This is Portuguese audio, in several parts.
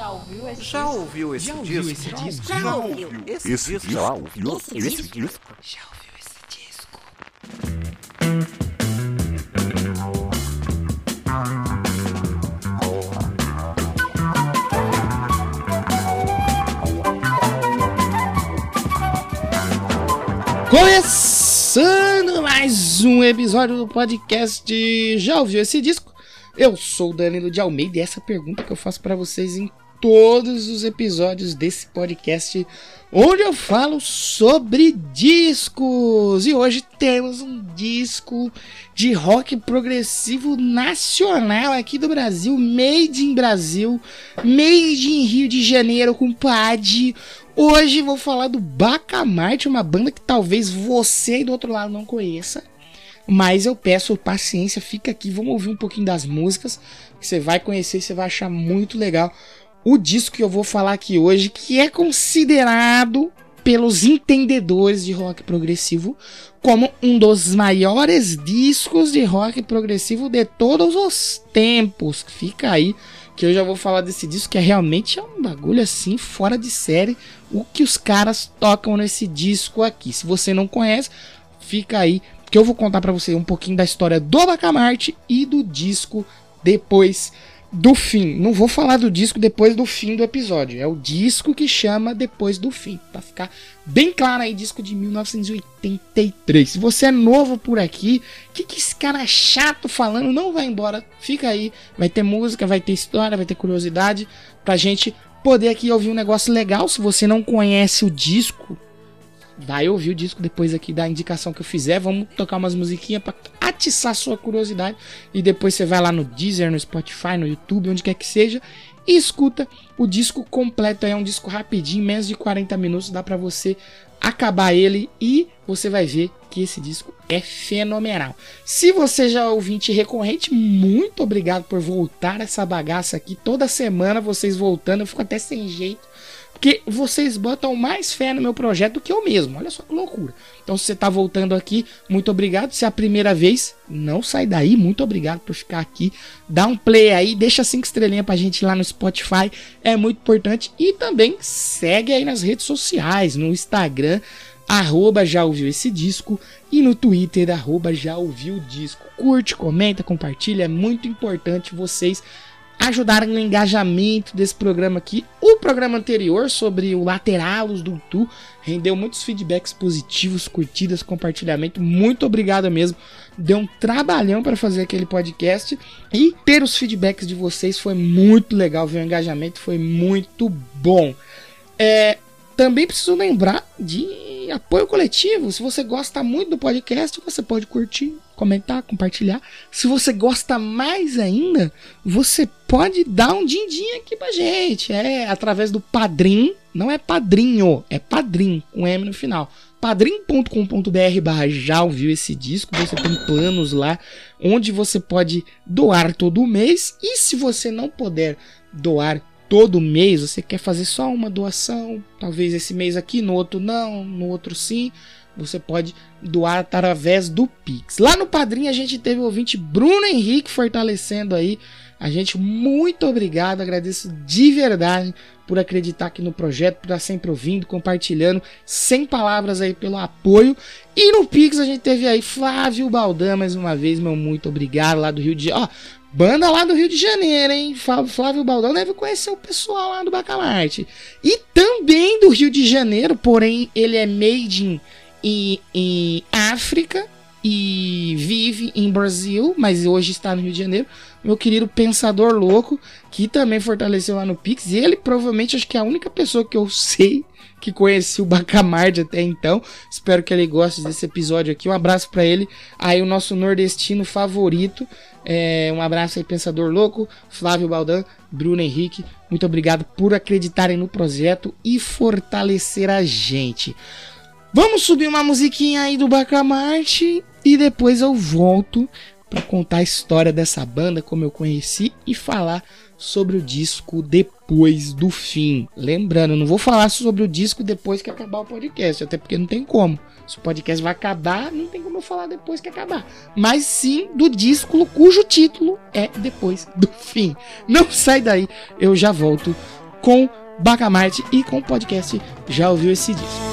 Já ouviu esse Já disco? ouviu esse Já disco? ouviu esse disco? Já ouviu esse, Esse disco? já ouviu Esse esse disco? disco? Já ouviu esse disco? Começando mais um episódio do podcast Já ouviu esse disco? Eu sou o Danilo de Almeida e essa pergunta que eu faço pra vocês em todos os episódios desse podcast, onde eu falo sobre discos. E hoje temos um disco de rock progressivo nacional aqui do Brasil, made in Brasil, made in Rio de Janeiro, com PAD. Hoje vou falar do Bacamarte, uma banda que talvez você aí do outro lado não conheça. Mas eu peço paciência, fica aqui, vamos ouvir um pouquinho das músicas que você vai conhecer você vai achar muito legal. O disco que eu vou falar aqui hoje, que é considerado pelos entendedores de rock progressivo como um dos maiores discos de rock progressivo de todos os tempos. Fica aí que eu já vou falar desse disco que é realmente é um bagulho assim fora de série o que os caras tocam nesse disco aqui. Se você não conhece, fica aí que eu vou contar pra você um pouquinho da história do Bacamarte e do disco depois do fim. Não vou falar do disco depois do fim do episódio. É o disco que chama Depois do Fim. Pra ficar bem claro aí, disco de 1983. Se você é novo por aqui, o que, que esse cara chato falando? Não vai embora. Fica aí. Vai ter música, vai ter história, vai ter curiosidade. Pra gente poder aqui ouvir um negócio legal. Se você não conhece o disco, vai ouvir o disco depois aqui da indicação que eu fizer. Vamos tocar umas musiquinhas pra atiçar sua curiosidade. E depois você vai lá no Deezer, no Spotify, no YouTube, onde quer que seja. E escuta o disco completo. É um disco rapidinho, menos de 40 minutos. Dá pra você acabar ele e você vai ver que esse disco é fenomenal. Se você já é ouvinte recorrente, muito obrigado por voltar essa bagaça aqui. Toda semana vocês voltando, eu fico até sem jeito. Porque vocês botam mais fé no meu projeto do que eu mesmo. Olha só que loucura. Então, se você tá voltando aqui, muito obrigado. Se é a primeira vez, não sai daí. Muito obrigado por ficar aqui. Dá um play aí, deixa cinco estrelinhas pra gente lá no Spotify. É muito importante. E também segue aí nas redes sociais, no Instagram, arroba já ouviu esse disco. E no Twitter, arroba já ouviu o disco. Curte, comenta, compartilha. É muito importante vocês ajudarem no engajamento desse programa aqui. O programa anterior sobre o Lateralos do Tu rendeu muitos feedbacks positivos, curtidas, compartilhamento. Muito obrigado mesmo. Deu um trabalhão para fazer aquele podcast e ter os feedbacks de vocês foi muito legal. Ver o engajamento foi muito bom. É, também preciso lembrar de apoio coletivo. Se você gosta muito do podcast, você pode curtir, comentar, compartilhar. Se você gosta mais ainda, você pode dar um din-din aqui pra gente. É através do Padrim. Não é padrinho, é padrim, com M no final. padrim.com.br barra já ouviu esse disco. Você tem planos lá onde você pode doar todo mês. E se você não puder doar todo mês, você quer fazer só uma doação, talvez esse mês aqui, no outro não, no outro sim, você pode doar através do Pix. Lá no Padrim a gente teve o ouvinte Bruno Henrique fortalecendo aí. A gente, muito obrigado, agradeço de verdade por acreditar aqui no projeto, por estar sempre ouvindo, compartilhando, sem palavras aí pelo apoio. E no Pix a gente teve aí Flávio Baldan, mais uma vez, meu muito obrigado, lá do Rio de Janeiro. Ó, Banda lá do Rio de Janeiro, hein? Flávio Baldão deve conhecer o pessoal lá do Bacamarte. E também do Rio de Janeiro, porém ele é made in, em África e vive em Brasil, mas hoje está no Rio de Janeiro. Meu querido Pensador Louco, que também fortaleceu lá no Pix. E ele provavelmente acho que é a única pessoa que eu sei que conheci o Bacamarte até então. Espero que ele goste desse episódio aqui. Um abraço para ele, aí o nosso nordestino favorito. É, um abraço aí, Pensador Louco, Flávio Baldan, Bruno Henrique. Muito obrigado por acreditarem no projeto e fortalecer a gente. Vamos subir uma musiquinha aí do Bacamarte e depois eu volto para contar a história dessa banda, como eu conheci e falar sobre o disco depois do fim. Lembrando, não vou falar sobre o disco depois que acabar o podcast, até porque não tem como. Se o podcast vai acabar, não tem como eu falar depois que acabar. Mas sim do disco cujo título é Depois do Fim. Não sai daí, eu já volto com Bacamarte e com o podcast Já Ouviu Esse Disco.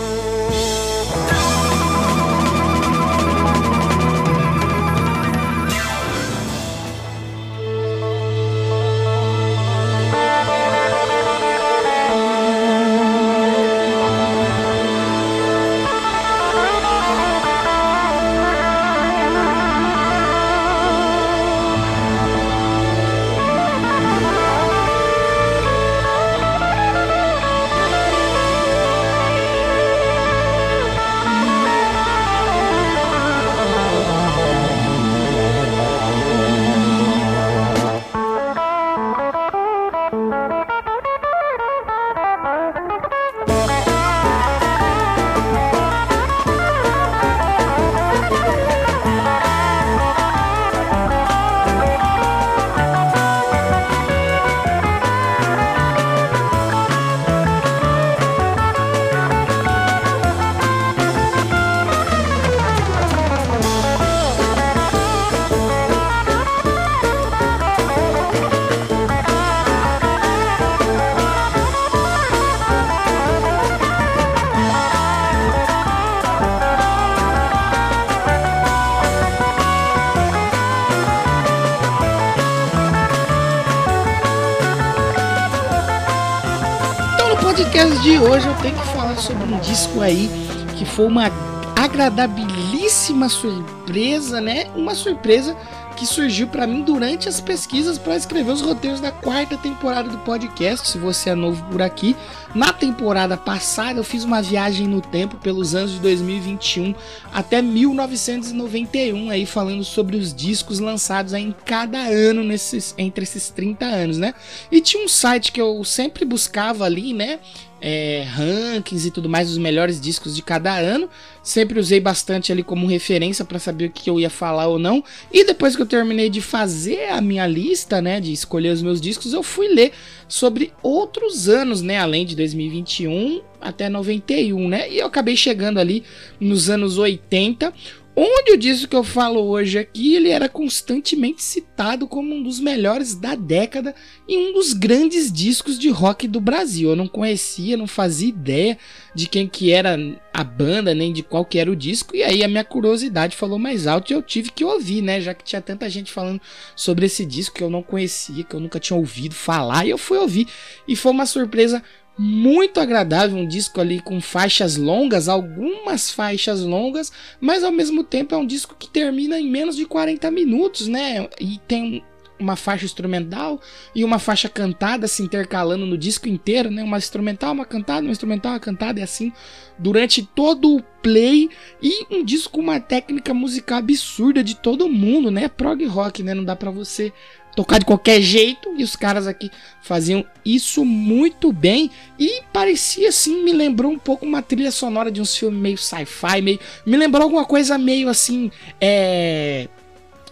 Sobre um disco aí que foi uma agradabilíssima surpresa, né? Uma surpresa que surgiu para mim durante as pesquisas para escrever os roteiros da quarta temporada do podcast. Se você é novo por aqui, na temporada passada eu fiz uma viagem no tempo pelos anos de 2021 até 1991 aí falando sobre os discos lançados em cada ano nesses entre esses 30 anos, né? E tinha um site que eu sempre buscava ali, né? É, rankings e tudo mais dos melhores discos de cada ano. Sempre usei bastante ali como referência para saber o que eu ia falar ou não. E depois que eu terminei de fazer a minha lista, né, de escolher os meus discos, eu fui ler sobre outros anos, né, além de 2021 até 91, né? E eu acabei chegando ali nos anos 80, Onde o disco que eu falo hoje aqui, ele era constantemente citado como um dos melhores da década e um dos grandes discos de rock do Brasil. Eu não conhecia, não fazia ideia de quem que era a banda, nem de qual que era o disco, e aí a minha curiosidade falou mais alto e eu tive que ouvir, né, já que tinha tanta gente falando sobre esse disco que eu não conhecia, que eu nunca tinha ouvido falar, e eu fui ouvir, e foi uma surpresa muito agradável, um disco ali com faixas longas, algumas faixas longas, mas ao mesmo tempo é um disco que termina em menos de 40 minutos, né? E tem uma faixa instrumental e uma faixa cantada se intercalando no disco inteiro, né? Uma instrumental, uma cantada, uma instrumental, uma cantada, e assim durante todo o play e um disco com uma técnica musical absurda de todo mundo, né? Prog rock, né? Não dá para você tocar de qualquer jeito e os caras aqui faziam isso muito bem e parecia assim, me lembrou um pouco uma trilha sonora de uns filmes meio sci-fi, meio me lembrou alguma coisa meio assim, é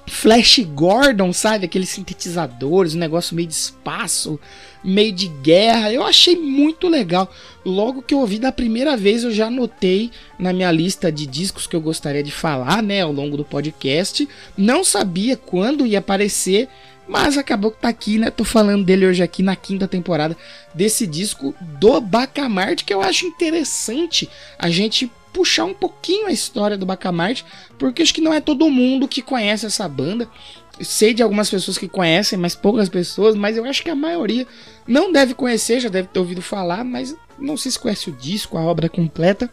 Flash Gordon, sabe? Aqueles sintetizadores, um negócio meio de espaço, meio de guerra. Eu achei muito legal. Logo que eu ouvi da primeira vez, eu já anotei na minha lista de discos que eu gostaria de falar, né, ao longo do podcast. Não sabia quando ia aparecer, mas acabou que tá aqui, né? Tô falando dele hoje aqui na quinta temporada desse disco do Bacamarte, que eu acho interessante a gente puxar um pouquinho a história do Bacamarte, porque acho que não é todo mundo que conhece essa banda. Sei de algumas pessoas que conhecem, mas poucas pessoas, mas eu acho que a maioria não deve conhecer, já deve ter ouvido falar, mas não sei se conhece o disco, a obra completa.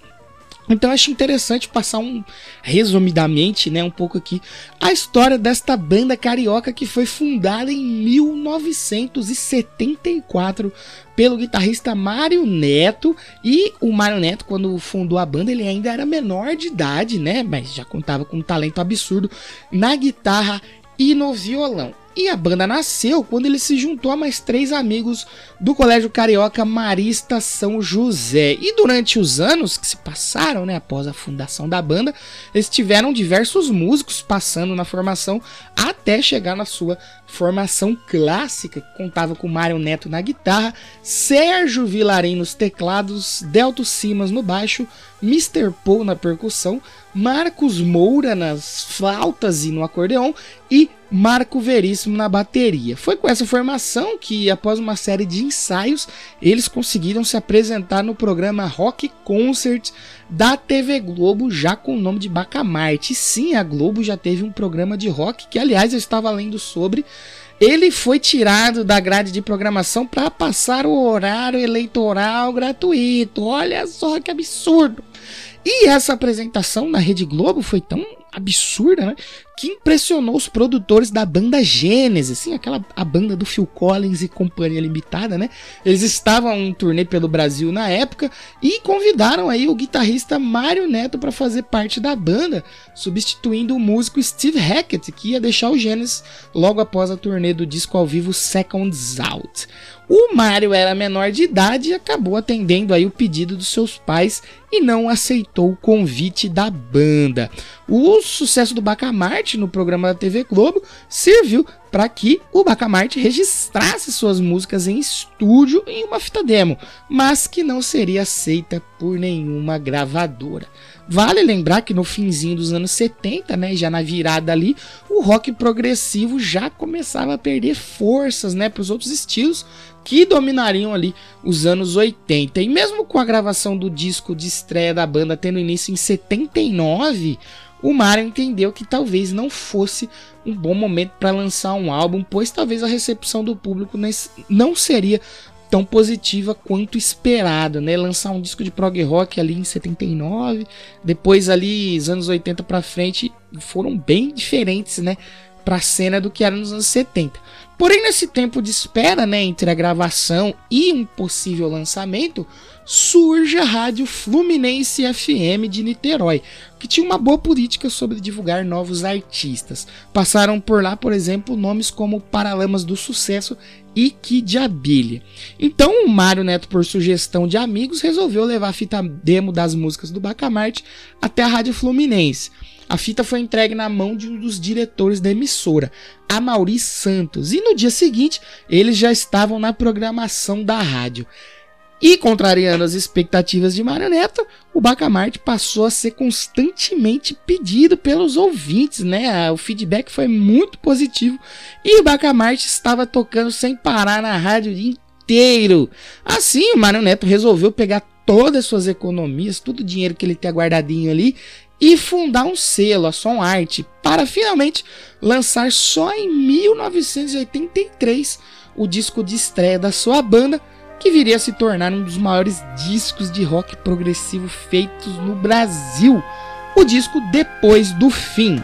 Então eu acho interessante passar um resumidamente, né, um pouco aqui a história desta banda carioca que foi fundada em 1974 pelo guitarrista Mário Neto e o Mário Neto quando fundou a banda ele ainda era menor de idade, né, mas já contava com um talento absurdo na guitarra e no violão. E a banda nasceu quando ele se juntou a mais três amigos do Colégio Carioca Marista São José. E durante os anos que se passaram, né, após a fundação da banda, eles tiveram diversos músicos passando na formação até chegar na sua formação clássica, que contava com Mário Neto na guitarra, Sérgio Vilarim nos teclados, Delto Simas no baixo, Mr. Paul na percussão, Marcos Moura nas flautas e no acordeão e Marco Veríssimo na bateria. Foi com essa formação que, após uma série de ensaios, eles conseguiram se apresentar no programa Rock Concert da TV Globo, já com o nome de Bacamarte. Sim, a Globo já teve um programa de rock, que aliás eu estava lendo sobre. Ele foi tirado da grade de programação para passar o horário eleitoral gratuito. Olha só que absurdo! E essa apresentação na Rede Globo foi tão absurda, né? Que impressionou os produtores da banda Gênesis, assim, aquela a banda do Phil Collins e Companhia Limitada, né? Eles estavam em turnê pelo Brasil na época e convidaram aí o guitarrista Mário Neto para fazer parte da banda, substituindo o músico Steve Hackett, que ia deixar o Gênesis logo após a turnê do disco ao vivo Seconds Out. O Mário era menor de idade e acabou atendendo aí o pedido dos seus pais e não aceitou o convite da banda. O sucesso do Bacamarte no programa da TV Globo serviu para que o Bacamarte registrasse suas músicas em estúdio em uma fita demo, mas que não seria aceita por nenhuma gravadora. Vale lembrar que no finzinho dos anos 70, né, já na virada ali, o rock progressivo já começava a perder forças, né, para os outros estilos que dominariam ali os anos 80. E mesmo com a gravação do disco de estreia da banda tendo início em 79, o Mario entendeu que talvez não fosse um bom momento para lançar um álbum, pois talvez a recepção do público não seria tão positiva quanto esperado, né? Lançar um disco de prog rock ali em 79, depois ali os anos 80 para frente foram bem diferentes, né, para a cena do que era nos anos 70. Porém, nesse tempo de espera, né, entre a gravação e um possível lançamento, surge a rádio Fluminense FM de Niterói, que tinha uma boa política sobre divulgar novos artistas. Passaram por lá, por exemplo, nomes como Paralamas do Sucesso e Kid Abelha. Então o Mário Neto, por sugestão de amigos, resolveu levar a fita demo das músicas do Bacamarte até a Rádio Fluminense. A fita foi entregue na mão de um dos diretores da emissora, a Maurício Santos, e no dia seguinte eles já estavam na programação da rádio. E contrariando as expectativas de Mário Neto, o Bacamarte passou a ser constantemente pedido pelos ouvintes, né? O feedback foi muito positivo e o Bacamarte estava tocando sem parar na rádio o dia inteiro. Assim, o Mário Neto resolveu pegar todas as suas economias, todo o dinheiro que ele tinha guardadinho ali e fundar um selo, a Som Art, para finalmente lançar só em 1983 o disco de estreia da sua banda que viria a se tornar um dos maiores discos de rock progressivo feitos no Brasil, o disco Depois do Fim.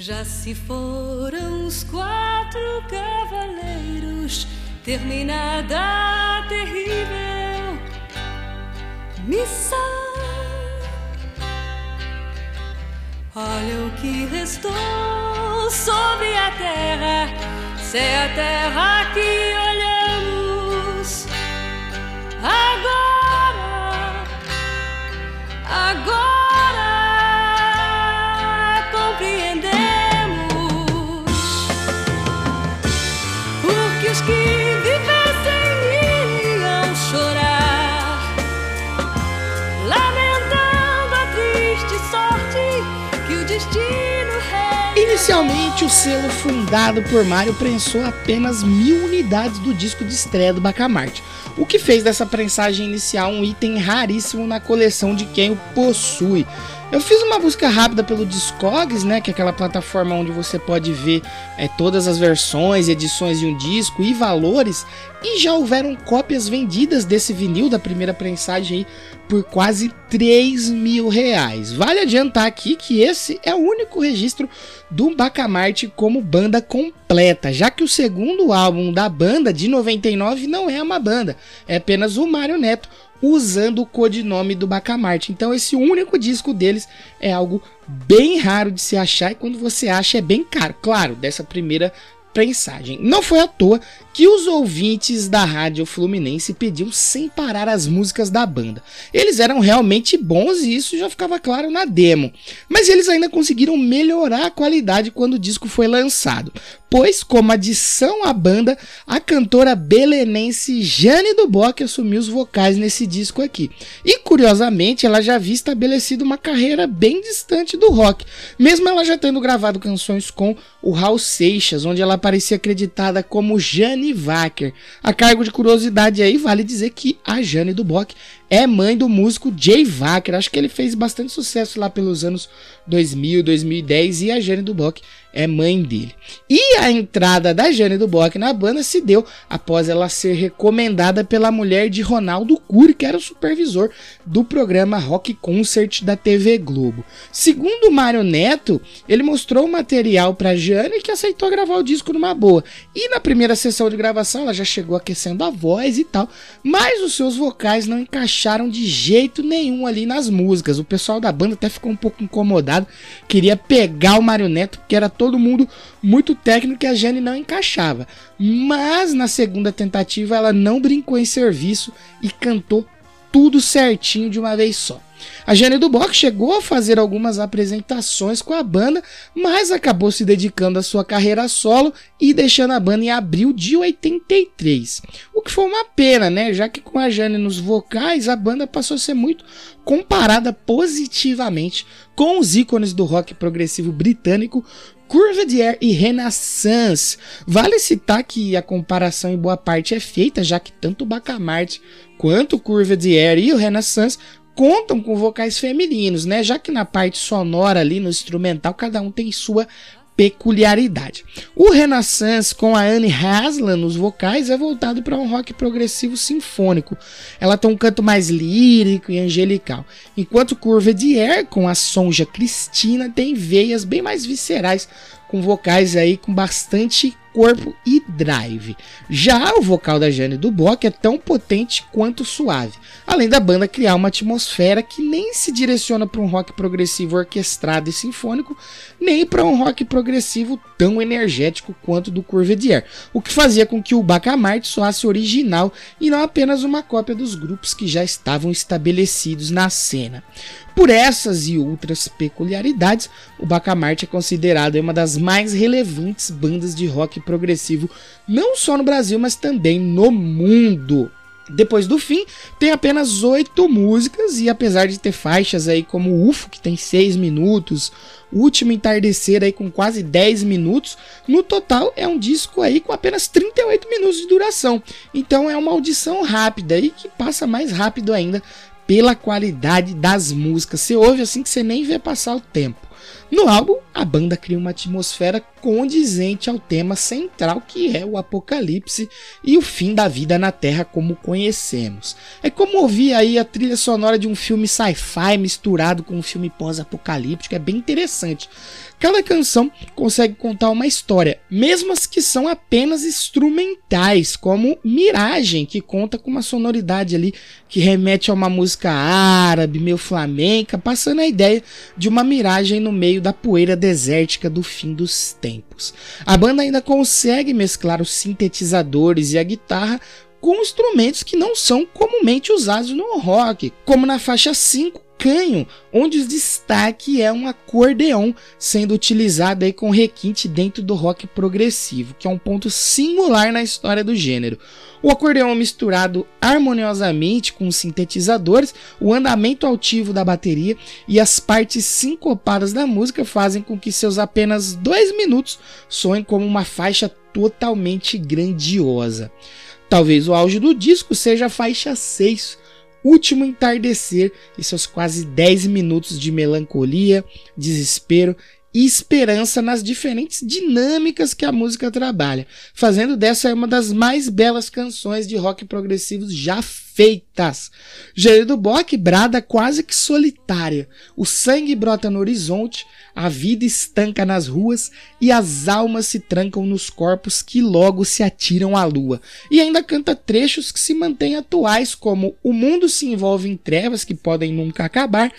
Já se foram os quatro cavaleiros, terminada a terrível missão. Olha o que restou sobre a terra, se é a terra que Inicialmente, o selo fundado por Mario prensou apenas mil unidades do disco de estreia do Bacamarte. o que fez dessa prensagem inicial um item raríssimo na coleção de quem o possui. Eu fiz uma busca rápida pelo Discogs, né, que é aquela plataforma onde você pode ver é, todas as versões, edições de um disco e valores, e já houveram cópias vendidas desse vinil da primeira prensagem aí por quase 3 mil reais. Vale adiantar aqui que esse é o único registro do Bacamarte como banda completa, já que o segundo álbum da banda de 99 não é uma banda, é apenas o Mário Neto usando o codinome do Bacamarte. Então esse único disco deles é algo bem raro de se achar e quando você acha é bem caro. Claro, dessa primeira prensagem. Não foi à toa que os ouvintes da Rádio Fluminense pediam sem parar as músicas da banda. Eles eram realmente bons e isso já ficava claro na demo. Mas eles ainda conseguiram melhorar a qualidade quando o disco foi lançado. Pois, como adição à banda, a cantora belenense Jane Duboc assumiu os vocais nesse disco aqui. E curiosamente, ela já havia estabelecido uma carreira bem distante do rock, mesmo ela já tendo gravado canções com o Raul Seixas, onde ela aparecia acreditada como Jane Wacker. A cargo de curiosidade aí, vale dizer que a Jane Duboc é mãe do músico Jay Wacker. Acho que ele fez bastante sucesso lá pelos anos 2000, 2010 e a Jane Duboc é mãe dele. E a entrada da Jane Duboc na banda se deu após ela ser recomendada pela mulher de Ronaldo Cury, que era o supervisor do programa Rock Concert da TV Globo. Segundo Mário Neto, ele mostrou o material para Jane que aceitou gravar o disco numa boa. E na primeira sessão de gravação ela já chegou aquecendo a voz e tal, mas os seus vocais não encaixaram de jeito nenhum ali nas músicas. O pessoal da banda até ficou um pouco incomodado, queria pegar o Mário Neto porque era todo mundo muito técnico e a Jane não encaixava. Mas na segunda tentativa ela não brincou em serviço e cantou tudo certinho de uma vez só. A Jane Duboc chegou a fazer algumas apresentações com a banda, mas acabou se dedicando à sua carreira solo e deixando a banda em abril de 83. O que foi uma pena, né? Já que com a Jane nos vocais, a banda passou a ser muito comparada positivamente com os ícones do rock progressivo britânico, Curva de Air e Renaissance. Vale citar que a comparação em boa parte é feita, já que tanto Bacamarte quanto o Curva de Air e o Renaissance contam com vocais femininos, né? Já que na parte sonora ali no instrumental cada um tem sua peculiaridade. O Renaissance com a Anne Haslam nos vocais é voltado para um rock progressivo sinfônico. Ela tem um canto mais lírico e angelical, enquanto Curva de Air com a Sonja Cristina tem veias bem mais viscerais, com vocais aí com bastante corpo e drive. Já o vocal da Jane Duboc é tão potente quanto suave, além da banda criar uma atmosfera que nem se direciona para um rock progressivo orquestrado e sinfônico, nem para um rock progressivo tão energético quanto do Curvedier, o que fazia com que o Bacamarte soasse original e não apenas uma cópia dos grupos que já estavam estabelecidos na cena. Por essas e outras peculiaridades, o Bacamarte é considerado uma das mais relevantes bandas de rock progressivo, não só no Brasil, mas também no mundo. Depois do fim, tem apenas oito músicas e apesar de ter faixas aí como UFO, que tem seis minutos, Último Entardecer aí com quase 10 minutos, no total é um disco aí com apenas 38 minutos de duração. Então é uma audição rápida e que passa mais rápido ainda pela qualidade das músicas. Você ouve assim que você nem vê passar o tempo. No álbum, a banda cria uma atmosfera condizente ao tema central que é o apocalipse e o fim da vida na Terra como conhecemos. É como ouvir aí a trilha sonora de um filme sci-fi misturado com um filme pós-apocalíptico, é bem interessante. Cada canção consegue contar uma história, mesmo as que são apenas instrumentais, como Miragem, que conta com uma sonoridade ali que remete a uma música árabe, meio flamenca, passando a ideia de uma miragem no meio da poeira desértica do fim dos tempos. A banda ainda consegue mesclar os sintetizadores e a guitarra com instrumentos que não são comumente usados no rock, como na faixa 5 canho, onde o destaque é um acordeão sendo utilizado aí com requinte dentro do rock progressivo, que é um ponto singular na história do gênero. O acordeão misturado harmoniosamente com os sintetizadores, o andamento altivo da bateria e as partes sincopadas da música fazem com que seus apenas dois minutos soem como uma faixa totalmente grandiosa. Talvez o auge do disco seja a faixa 6, Último Entardecer, e seus quase 10 minutos de melancolia, desespero e esperança nas diferentes dinâmicas que a música trabalha, fazendo dessa uma das mais belas canções de rock progressivo já feitas. Jair do Bock brada quase que solitária. O sangue brota no horizonte, a vida estanca nas ruas e as almas se trancam nos corpos que logo se atiram à lua. E ainda canta trechos que se mantêm atuais, como O mundo se envolve em trevas que podem nunca acabar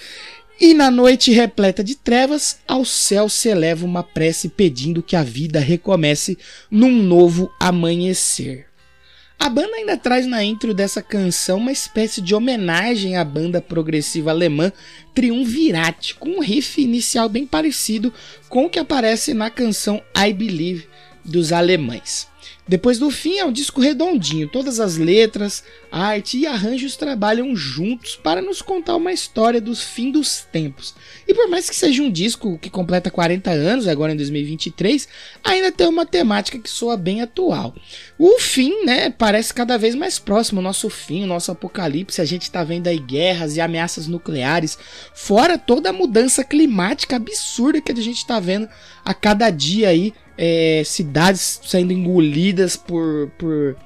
e na noite repleta de trevas, ao céu se eleva uma prece pedindo que a vida recomece num novo amanhecer. A banda ainda traz na intro dessa canção uma espécie de homenagem à banda progressiva alemã Triumvirate, com um riff inicial bem parecido com o que aparece na canção I Believe dos alemães. Depois do fim é um disco redondinho, todas as letras, arte e arranjos trabalham juntos para nos contar uma história dos fim dos tempos. E por mais que seja um disco que completa 40 anos, agora em 2023, ainda tem uma temática que soa bem atual. O fim, né, parece cada vez mais próximo, o nosso fim, o nosso apocalipse, a gente está vendo aí guerras e ameaças nucleares, fora toda a mudança climática absurda que a gente está vendo a cada dia aí é, cidades sendo engolidas por, por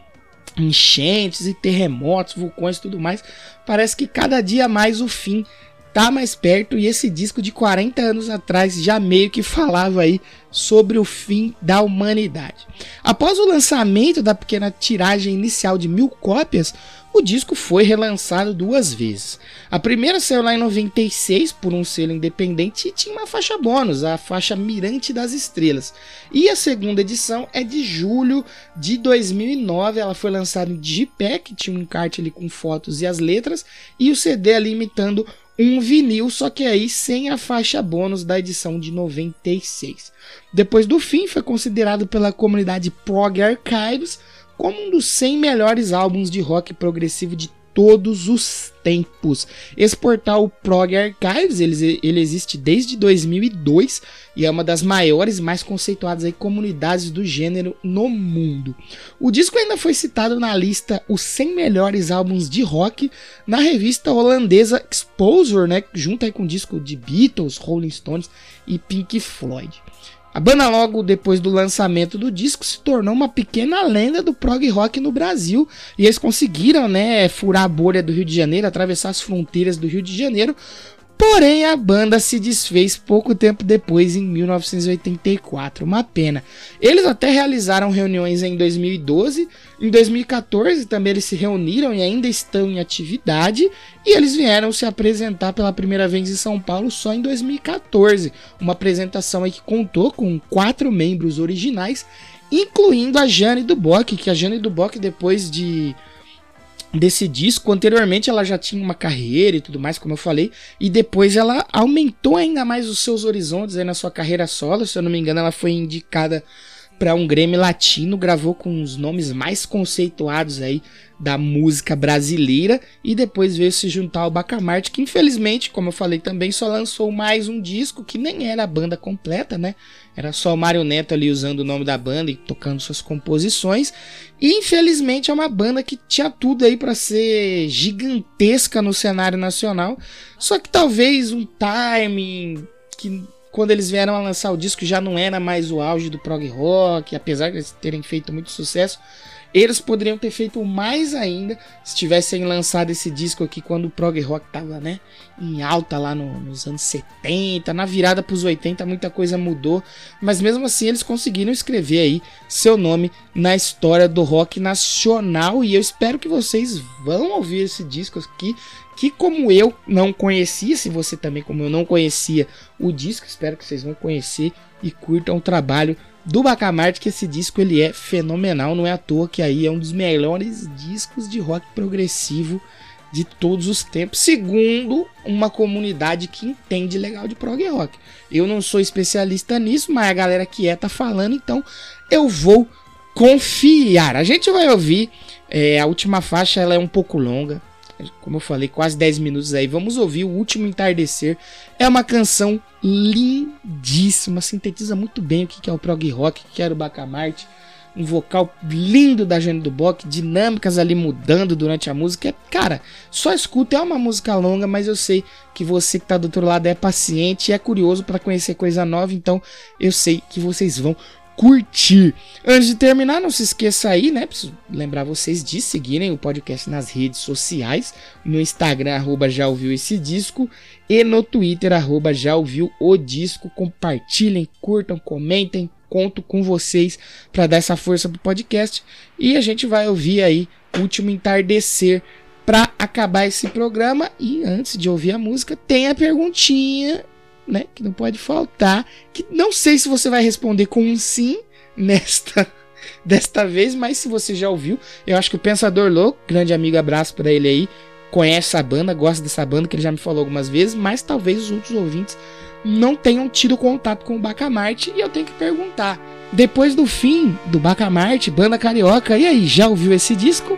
enchentes e terremotos, vulcões e tudo mais. Parece que cada dia mais o fim tá mais perto e esse disco de 40 anos atrás já meio que falava aí sobre o fim da humanidade. Após o lançamento da pequena tiragem inicial de mil cópias, o disco foi relançado duas vezes. A primeira saiu lá em 96 por um selo independente e tinha uma faixa bônus, a faixa Mirante das Estrelas. E a segunda edição é de julho de 2009, ela foi lançada em Digipack, tinha um encarte ali com fotos e as letras, e o CD ali imitando um vinil, só que aí sem a faixa bônus da edição de 96. Depois do fim, foi considerado pela comunidade Prog Archives como um dos 100 melhores álbuns de rock progressivo de todos os tempos. Esse portal Prog Archives, ele, ele existe desde 2002 e é uma das maiores e mais conceituadas aí, comunidades do gênero no mundo. O disco ainda foi citado na lista Os 100 Melhores Álbuns de Rock na revista holandesa Exposure, né, junto aí com o disco de Beatles, Rolling Stones e Pink Floyd. A banda logo depois do lançamento do disco se tornou uma pequena lenda do prog rock no Brasil. E eles conseguiram, né, furar a bolha do Rio de Janeiro, atravessar as fronteiras do Rio de Janeiro Porém, a banda se desfez pouco tempo depois, em 1984. Uma pena. Eles até realizaram reuniões em 2012. Em 2014 também eles se reuniram e ainda estão em atividade. E eles vieram se apresentar pela primeira vez em São Paulo só em 2014. Uma apresentação que contou com quatro membros originais, incluindo a Jane Duboc, que a Jane Duboc, depois de desse disco. Anteriormente ela já tinha uma carreira e tudo mais, como eu falei, e depois ela aumentou ainda mais os seus horizontes aí na sua carreira solo. Se eu não me engano, ela foi indicada para um Grammy Latino, gravou com os nomes mais conceituados aí da música brasileira e depois veio se juntar ao Bacamarte, que infelizmente, como eu falei também, só lançou mais um disco que nem era a banda completa, né? Era só o Mário Neto ali usando o nome da banda e tocando suas composições. E infelizmente é uma banda que tinha tudo aí para ser gigantesca no cenário nacional, só que talvez um timing que quando eles vieram a lançar o disco já não era mais o auge do prog rock, apesar de eles terem feito muito sucesso, eles poderiam ter feito mais ainda se tivessem lançado esse disco aqui quando o prog rock tava, né, em alta lá no, nos anos 70, na virada para os 80 muita coisa mudou, mas mesmo assim eles conseguiram escrever aí seu nome na história do rock nacional e eu espero que vocês vão ouvir esse disco aqui que como eu não conhecia, se você também como eu não conhecia o disco, espero que vocês vão conhecer e curtam o trabalho do Bacamarte, que esse disco ele é fenomenal, não é à toa que aí é um dos melhores discos de rock progressivo de todos os tempos, segundo uma comunidade que entende legal de prog rock. Eu não sou especialista nisso, mas a galera que é tá falando, então eu vou confiar. A gente vai ouvir é, a última faixa, ela é um pouco longa, como eu falei, quase 10 minutos aí. Vamos ouvir O Último Entardecer. É uma canção lindíssima, sintetiza muito bem o que é o prog rock, que era o Bacamarte. um vocal lindo da Jane do Bock, dinâmicas ali mudando durante a música. Cara, só escuta, é uma música longa, mas eu sei que você que tá do outro lado é paciente e é curioso para conhecer coisa nova, então eu sei que vocês vão curtir. Antes de terminar, não se esqueça aí, né? Preciso lembrar vocês de seguirem o podcast nas redes sociais, no Instagram, arroba já ouviu esse disco, e no Twitter, arroba já ouviu o disco. Compartilhem, curtam, comentem, conto com vocês para dar essa força pro podcast. E a gente vai ouvir aí Último Entardecer para acabar esse programa. E antes de ouvir a música, tem a perguntinha né? Que não pode faltar. Que não sei se você vai responder com um sim nesta desta vez, mas se você já ouviu, eu acho que o Pensador Louco, grande amigo, abraço para ele aí, conhece a banda, gosta dessa banda que ele já me falou algumas vezes, mas talvez os outros ouvintes não tenham tido contato com o Bacamarte e eu tenho que perguntar. Depois do fim do Bacamarte, banda carioca, e aí, já ouviu esse disco?